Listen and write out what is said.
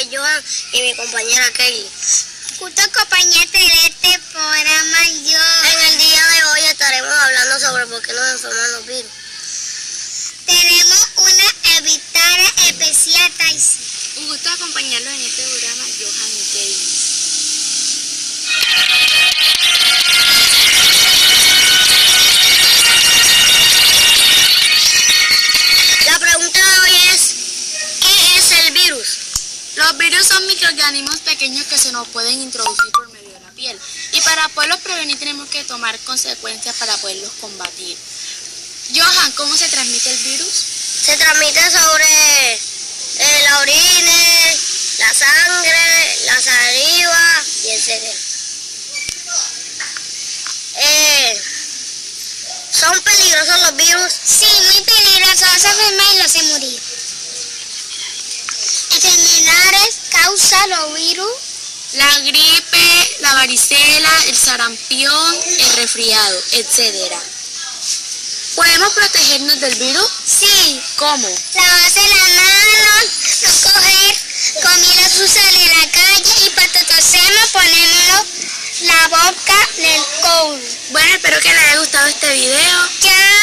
Nombre es y mi compañera Kelly. Justo acompañarte de este programa yo. En el día de hoy estaremos hablando sobre por qué nos enferman los virus. Tenemos una invitada especial, Taisi. Un gusto acompañarlos en este programa, Johan Los virus son microorganismos pequeños que se nos pueden introducir por medio de la piel. Y para poderlos prevenir tenemos que tomar consecuencias para poderlos combatir. Johan, ¿cómo se transmite el virus? Se transmite sobre eh, la orina, la sangre, la saliva y etc. Eh, ¿Son peligrosos los virus? Sí, muy peligroso. Esa enfermedad los se morir. Enfermedades causa los virus. La gripe, la varicela, el sarampión, el resfriado, etc. ¿Podemos protegernos del virus? Sí. ¿Cómo? Lavarse las manos, no coger comida sucia de la calle y para tosemos ponemos la boca del codo. Bueno, espero que les haya gustado este video. Chao.